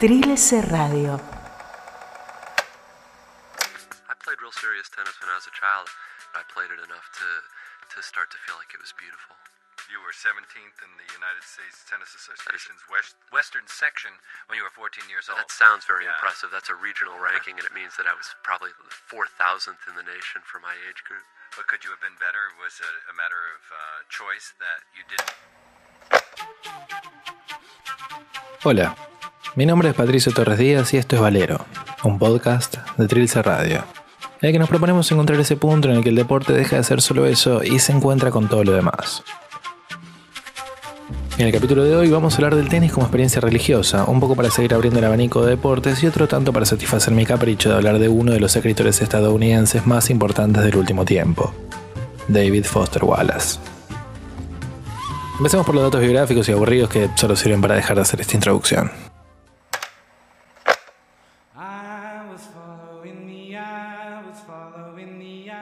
Trilce Radio. I played real serious tennis when I was a child. I played it enough to, to start to feel like it was beautiful. You were 17th in the United States Tennis Association's West, Western section when you were 14 years old. That sounds very Yeah. impressive. That's a regional ranking, and it means that I was probably the 4,000th in the nation for my age group. But could you have been better? Was it a matter of uh, choice that you didn't? Hola, mi nombre es Patricio Torres Díaz y esto es Valero, un podcast de Trilce Radio, en el que nos proponemos encontrar ese punto en el que el deporte deja de ser solo eso y se encuentra con todo lo demás. En el capítulo de hoy vamos a hablar del tenis como experiencia religiosa, un poco para seguir abriendo el abanico de deportes y otro tanto para satisfacer mi capricho de hablar de uno de los escritores estadounidenses más importantes del último tiempo, David Foster Wallace. Empecemos por los datos biográficos y aburridos que solo sirven para dejar de hacer esta introducción.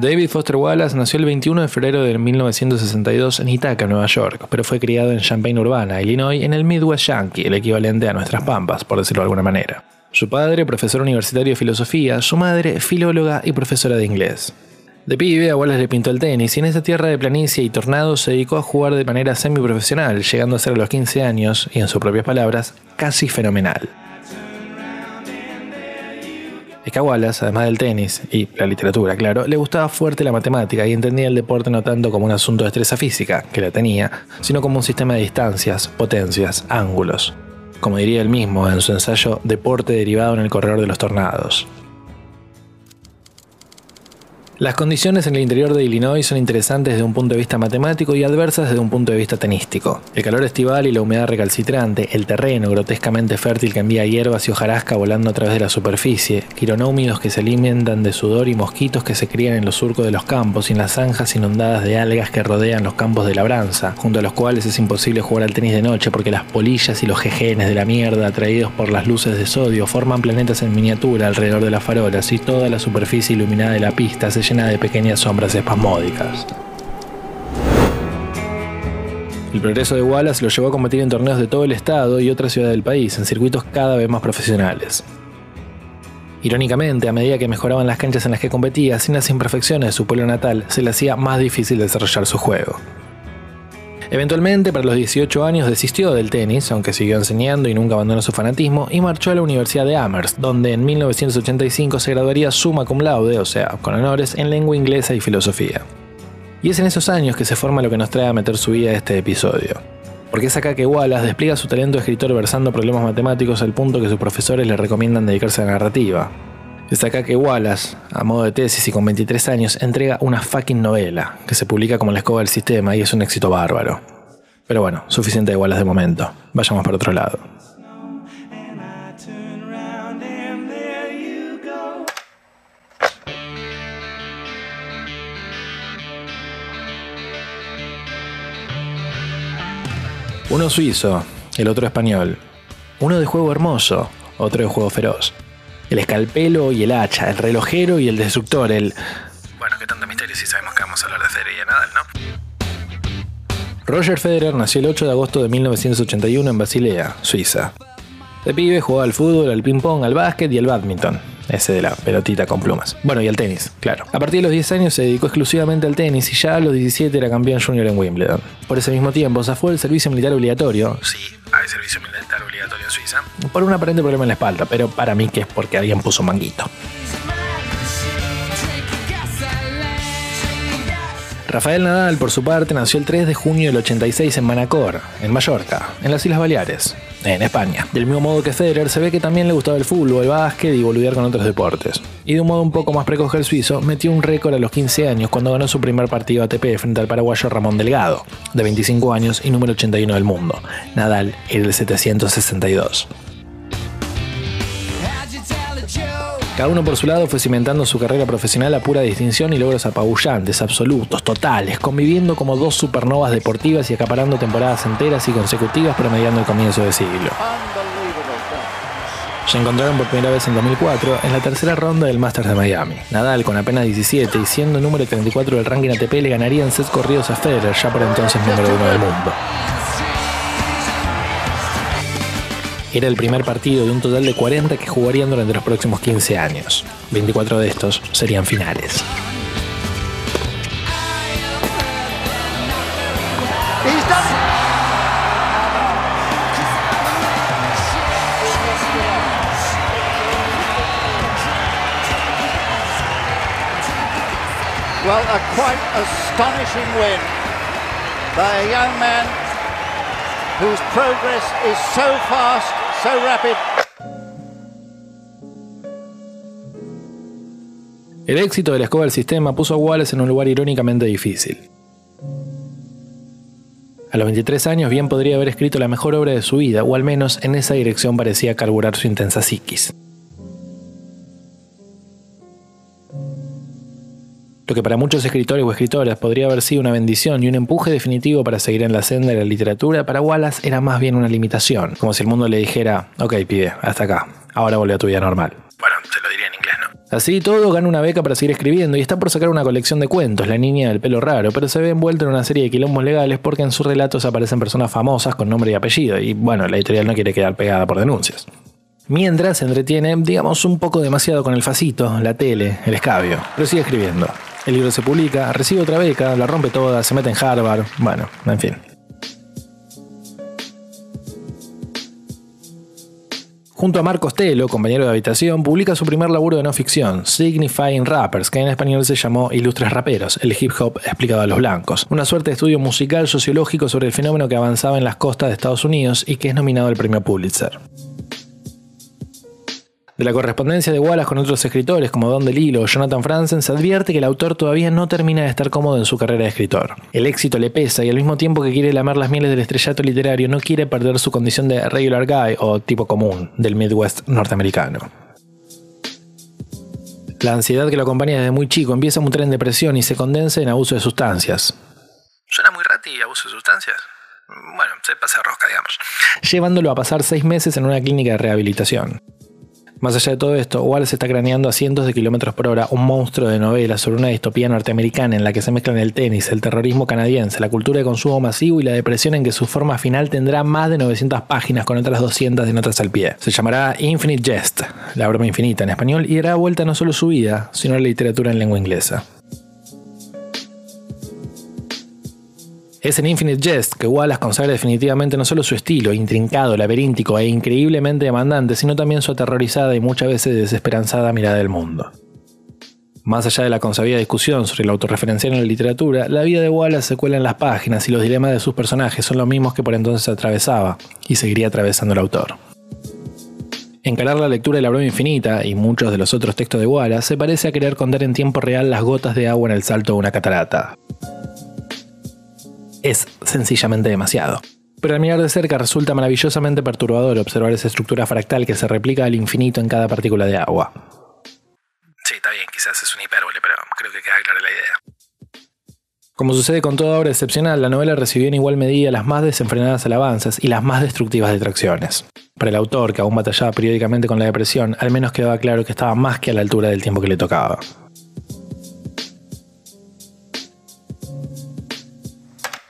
David Foster Wallace nació el 21 de febrero de 1962 en Ithaca, Nueva York, pero fue criado en Champaign Urbana, Illinois, en el Midwest Yankee, el equivalente a nuestras pampas, por decirlo de alguna manera. Su padre, profesor universitario de filosofía, su madre, filóloga y profesora de inglés. De pibe, a Wallace le pintó el tenis y en esa tierra de planicie y tornados se dedicó a jugar de manera semiprofesional, llegando a ser a los 15 años, y en sus propias palabras, casi fenomenal. Es que a Wallace, además del tenis y la literatura, claro, le gustaba fuerte la matemática y entendía el deporte no tanto como un asunto de destreza física, que la tenía, sino como un sistema de distancias, potencias, ángulos. Como diría él mismo en su ensayo Deporte derivado en el corredor de los tornados. Las condiciones en el interior de Illinois son interesantes desde un punto de vista matemático y adversas desde un punto de vista tenístico. El calor estival y la humedad recalcitrante, el terreno grotescamente fértil que envía hierbas y hojarasca volando a través de la superficie, quironómidos que se alimentan de sudor y mosquitos que se crían en los surcos de los campos y en las zanjas inundadas de algas que rodean los campos de labranza, junto a los cuales es imposible jugar al tenis de noche porque las polillas y los jejenes de la mierda atraídos por las luces de sodio forman planetas en miniatura alrededor de las farolas y toda la superficie iluminada de la pista se llena de pequeñas sombras espasmódicas. El progreso de Wallace lo llevó a competir en torneos de todo el estado y otras ciudades del país, en circuitos cada vez más profesionales. Irónicamente, a medida que mejoraban las canchas en las que competía, sin las imperfecciones de su pueblo natal, se le hacía más difícil desarrollar su juego. Eventualmente, para los 18 años, desistió del tenis, aunque siguió enseñando y nunca abandonó su fanatismo, y marchó a la Universidad de Amherst, donde en 1985 se graduaría summa cum laude, o sea, con honores, en lengua inglesa y filosofía. Y es en esos años que se forma lo que nos trae a meter su vida a este episodio. Porque es acá que Wallace despliega su talento de escritor versando problemas matemáticos al punto que sus profesores le recomiendan dedicarse a la narrativa. Es acá que Wallace, a modo de tesis y con 23 años, entrega una fucking novela, que se publica como la escoba del sistema y es un éxito bárbaro. Pero bueno, suficiente de Wallace de momento. Vayamos para otro lado. Uno suizo, el otro español. Uno de juego hermoso, otro de juego feroz. El escalpelo y el hacha, el relojero y el destructor, el... Bueno, qué tanto misterio si sabemos que vamos a hablar de Federer y Nadal, ¿no? Roger Federer nació el 8 de agosto de 1981 en Basilea, Suiza. De pibe jugaba al fútbol, al ping-pong, al básquet y al badminton. Ese de la pelotita con plumas. Bueno, y al tenis, claro. A partir de los 10 años se dedicó exclusivamente al tenis y ya a los 17 era campeón junior en Wimbledon. Por ese mismo tiempo zafó del servicio militar obligatorio. Sí, hay servicio militar obligatorio en Suiza. Por un aparente problema en la espalda, pero para mí que es porque alguien puso un manguito. Rafael Nadal, por su parte, nació el 3 de junio del 86 en Manacor, en Mallorca, en las Islas Baleares, en España. Del mismo modo que Federer, se ve que también le gustaba el fútbol, el básquet y boludear con otros deportes. Y de un modo un poco más precoz que el suizo, metió un récord a los 15 años cuando ganó su primer partido ATP frente al paraguayo Ramón Delgado, de 25 años y número 81 del mundo. Nadal era el 762. Cada uno por su lado fue cimentando su carrera profesional a pura distinción y logros apabullantes, absolutos, totales, conviviendo como dos supernovas deportivas y acaparando temporadas enteras y consecutivas promediando el comienzo de siglo. Se encontraron por primera vez en 2004 en la tercera ronda del Masters de Miami. Nadal, con apenas 17 y siendo número 34 del ranking ATP, le ganaría en sets corridos a Federer, ya por entonces número uno del mundo. Era el primer partido de un total de 40 que jugarían durante los próximos 15 años. 24 de estos serían finales. Well, a quite astonishing win by a young man whose progress is so fast, so. El éxito de la escoba del sistema puso a Wallace en un lugar irónicamente difícil. A los 23 años bien podría haber escrito la mejor obra de su vida, o al menos en esa dirección parecía carburar su intensa psiquis. Lo que para muchos escritores o escritoras podría haber sido una bendición y un empuje definitivo para seguir en la senda de la literatura, para Wallace era más bien una limitación, como si el mundo le dijera, ok pibe, hasta acá, ahora vuelve a tu vida normal. Bueno, se lo diría en inglés, ¿no? Así todo, gana una beca para seguir escribiendo y está por sacar una colección de cuentos, La niña del pelo raro, pero se ve envuelto en una serie de quilombos legales porque en sus relatos aparecen personas famosas con nombre y apellido, y bueno, la editorial no quiere quedar pegada por denuncias. Mientras se entretiene, digamos, un poco demasiado con el facito, la tele, el escabio, pero sigue escribiendo. El libro se publica, recibe otra beca, la rompe toda, se mete en Harvard, bueno, en fin. Junto a Marcos Telo, compañero de habitación, publica su primer laburo de no ficción, Signifying Rappers, que en español se llamó Ilustres Raperos, el hip hop explicado a los blancos. Una suerte de estudio musical sociológico sobre el fenómeno que avanzaba en las costas de Estados Unidos y que es nominado al premio Pulitzer. De la correspondencia de Wallace con otros escritores como Don DeLillo o Jonathan Franzen se advierte que el autor todavía no termina de estar cómodo en su carrera de escritor. El éxito le pesa y al mismo tiempo que quiere lamer las mieles del estrellato literario no quiere perder su condición de regular guy o tipo común del Midwest norteamericano. La ansiedad que lo acompaña desde muy chico empieza a mutar en depresión y se condensa en abuso de sustancias. Suena muy rati abuso de sustancias. Bueno, se pasa rosca, digamos. Llevándolo a pasar seis meses en una clínica de rehabilitación. Más allá de todo esto, Wallace está craneando a cientos de kilómetros por hora un monstruo de novela sobre una distopía norteamericana en la que se mezclan el tenis, el terrorismo canadiense, la cultura de consumo masivo y la depresión en que su forma final tendrá más de 900 páginas con otras 200 de notas al pie. Se llamará Infinite Jest, la broma infinita en español, y dará vuelta no solo su vida, sino la literatura en lengua inglesa. Es en Infinite Jest que Wallace consagra definitivamente no solo su estilo, intrincado, laberíntico e increíblemente demandante, sino también su aterrorizada y muchas veces desesperanzada mirada del mundo. Más allá de la consabida discusión sobre la autorreferencial en la literatura, la vida de Wallace se cuela en las páginas y los dilemas de sus personajes son los mismos que por entonces atravesaba y seguiría atravesando el autor. Encarar la lectura de la broma infinita y muchos de los otros textos de Wallace se parece a querer contar en tiempo real las gotas de agua en el salto de una catarata es sencillamente demasiado. Pero al mirar de cerca resulta maravillosamente perturbador observar esa estructura fractal que se replica al infinito en cada partícula de agua. Sí, está bien, quizás es una hipérbole, pero creo que queda clara la idea. Como sucede con toda obra excepcional, la novela recibió en igual medida las más desenfrenadas alabanzas y las más destructivas detracciones. Para el autor, que aún batallaba periódicamente con la depresión, al menos quedaba claro que estaba más que a la altura del tiempo que le tocaba.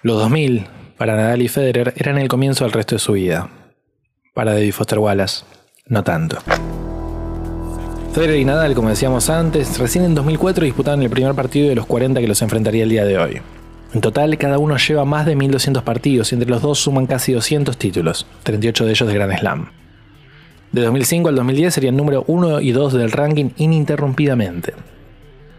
Los 2000, para Nadal y Federer, eran el comienzo del resto de su vida. Para David Foster Wallace, no tanto. Federer y Nadal, como decíamos antes, recién en 2004 disputaron el primer partido de los 40 que los enfrentaría el día de hoy. En total, cada uno lleva más de 1200 partidos y entre los dos suman casi 200 títulos, 38 de ellos de Grand Slam. De 2005 al 2010 serían número 1 y 2 del ranking ininterrumpidamente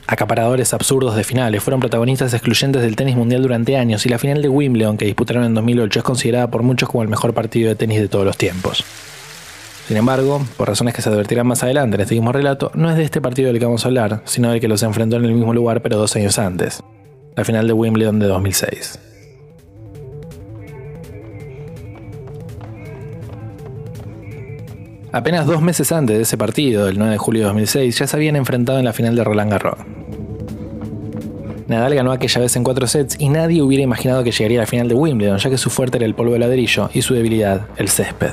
acaparadores absurdos de finales, fueron protagonistas excluyentes del tenis mundial durante años y la final de Wimbledon que disputaron en 2008 es considerada por muchos como el mejor partido de tenis de todos los tiempos. Sin embargo, por razones que se advertirán más adelante en este mismo relato, no es de este partido del que vamos a hablar, sino del que los enfrentó en el mismo lugar pero dos años antes, la final de Wimbledon de 2006. Apenas dos meses antes de ese partido, el 9 de julio de 2006, ya se habían enfrentado en la final de Roland Garros. Nadal ganó aquella vez en cuatro sets y nadie hubiera imaginado que llegaría a la final de Wimbledon, ya que su fuerte era el polvo de ladrillo y su debilidad el césped.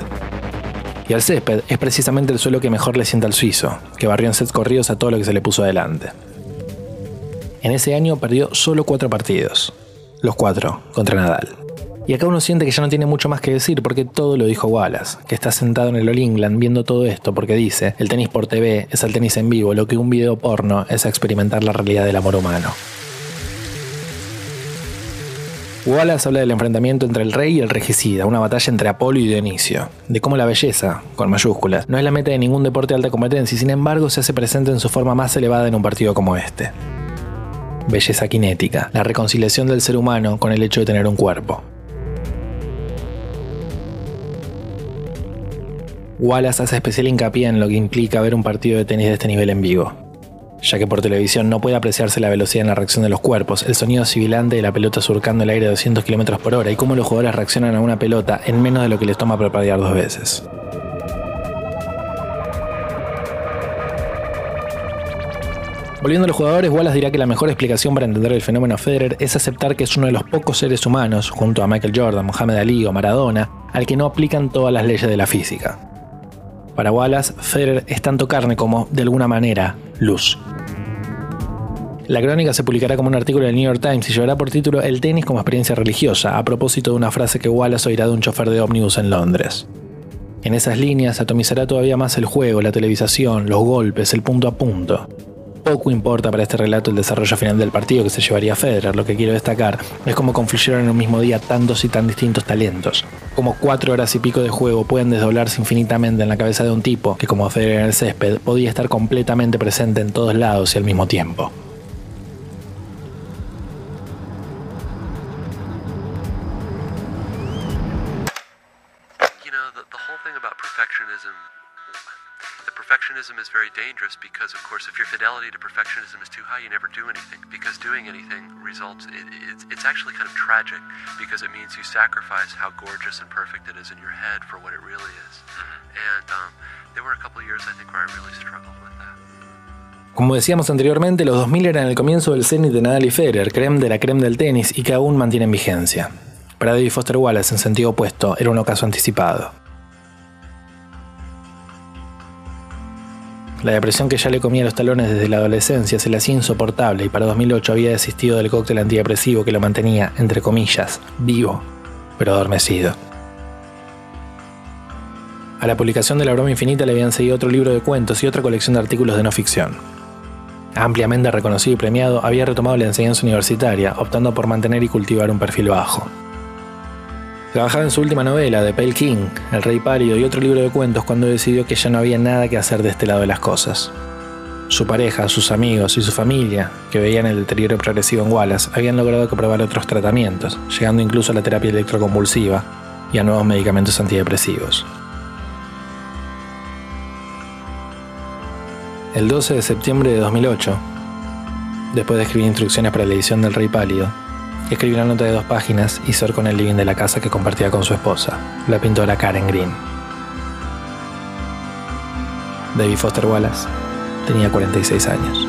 Y al césped es precisamente el suelo que mejor le sienta al suizo, que barrió en sets corridos a todo lo que se le puso adelante. En ese año perdió solo cuatro partidos, los cuatro contra Nadal. Y acá uno siente que ya no tiene mucho más que decir porque todo lo dijo Wallace, que está sentado en el All England viendo todo esto porque dice, el tenis por TV es el tenis en vivo, lo que un video porno es experimentar la realidad del amor humano. Wallace habla del enfrentamiento entre el rey y el regicida, una batalla entre Apolo y Dionisio, de cómo la belleza, con mayúsculas, no es la meta de ningún deporte de alta competencia y sin embargo se hace presente en su forma más elevada en un partido como este. Belleza cinética, la reconciliación del ser humano con el hecho de tener un cuerpo. Wallace hace especial hincapié en lo que implica ver un partido de tenis de este nivel en vivo, ya que por televisión no puede apreciarse la velocidad en la reacción de los cuerpos, el sonido sibilante de la pelota surcando el aire a 200 km por hora y cómo los jugadores reaccionan a una pelota en menos de lo que les toma preparar dos veces. Volviendo a los jugadores, Wallace dirá que la mejor explicación para entender el fenómeno Federer es aceptar que es uno de los pocos seres humanos, junto a Michael Jordan, Mohamed Ali o Maradona, al que no aplican todas las leyes de la física. Para Wallace, Federer es tanto carne como, de alguna manera, luz. La crónica se publicará como un artículo del New York Times y llevará por título El tenis como experiencia religiosa, a propósito de una frase que Wallace oirá de un chofer de ómnibus en Londres. En esas líneas atomizará todavía más el juego, la televisación, los golpes, el punto a punto. Poco importa para este relato el desarrollo final del partido que se llevaría a Federer. Lo que quiero destacar es cómo confluyeron en un mismo día tantos y tan distintos talentos. Como cuatro horas y pico de juego pueden desdoblarse infinitamente en la cabeza de un tipo que, como Federer en el césped, podía estar completamente presente en todos lados y al mismo tiempo. Perfectionism is very dangerous because, of course, if your fidelity to perfectionism is too high, you never do anything. Because doing anything results, it, it's, it's actually kind of tragic because it means you sacrifice how gorgeous and perfect it is in your head for what it really is. And um, there were a couple of years, I think, where I really struggled with that. Como decíamos anteriormente, los 2000 eran el comienzo del cenit de Nadal y Federer, creme de la creme del tenis y que aún mantienen vigencia. Para David Foster Wallace, en sentido opuesto, era un ocaso anticipado. La depresión que ya le comía los talones desde la adolescencia se le hacía insoportable y para 2008 había desistido del cóctel antidepresivo que lo mantenía, entre comillas, vivo, pero adormecido. A la publicación de La Broma Infinita le habían seguido otro libro de cuentos y otra colección de artículos de no ficción. Ampliamente reconocido y premiado, había retomado la enseñanza universitaria, optando por mantener y cultivar un perfil bajo. Trabajaba en su última novela, The Pale King, El Rey Pálido y otro libro de cuentos cuando decidió que ya no había nada que hacer de este lado de las cosas. Su pareja, sus amigos y su familia, que veían el deterioro progresivo en Wallace, habían logrado que otros tratamientos, llegando incluso a la terapia electroconvulsiva y a nuevos medicamentos antidepresivos. El 12 de septiembre de 2008, después de escribir instrucciones para la edición del Rey Pálido, escribió una nota de dos páginas y cercó en el living de la casa que compartía con su esposa, la pintora Karen Green. David Foster Wallace tenía 46 años.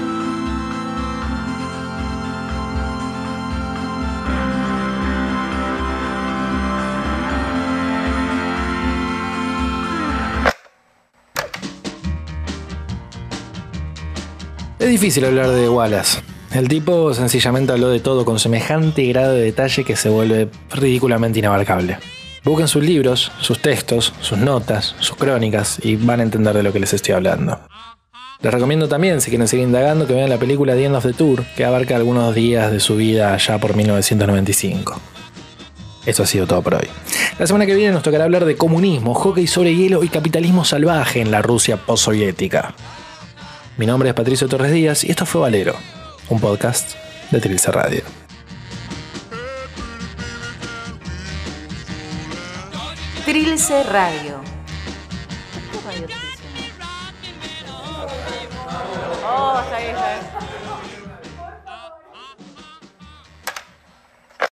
Es difícil hablar de Wallace. El tipo sencillamente habló de todo con semejante grado de detalle que se vuelve ridículamente inabarcable. Busquen sus libros, sus textos, sus notas, sus crónicas y van a entender de lo que les estoy hablando. Les recomiendo también, si quieren seguir indagando, que vean la película The End of the Tour, que abarca algunos días de su vida allá por 1995. Eso ha sido todo por hoy. La semana que viene nos tocará hablar de comunismo, hockey sobre hielo y capitalismo salvaje en la Rusia postsoviética. Mi nombre es Patricio Torres Díaz y esto fue Valero, un podcast de Trilce Radio. Trilce Radio. Oh, está bien, está bien.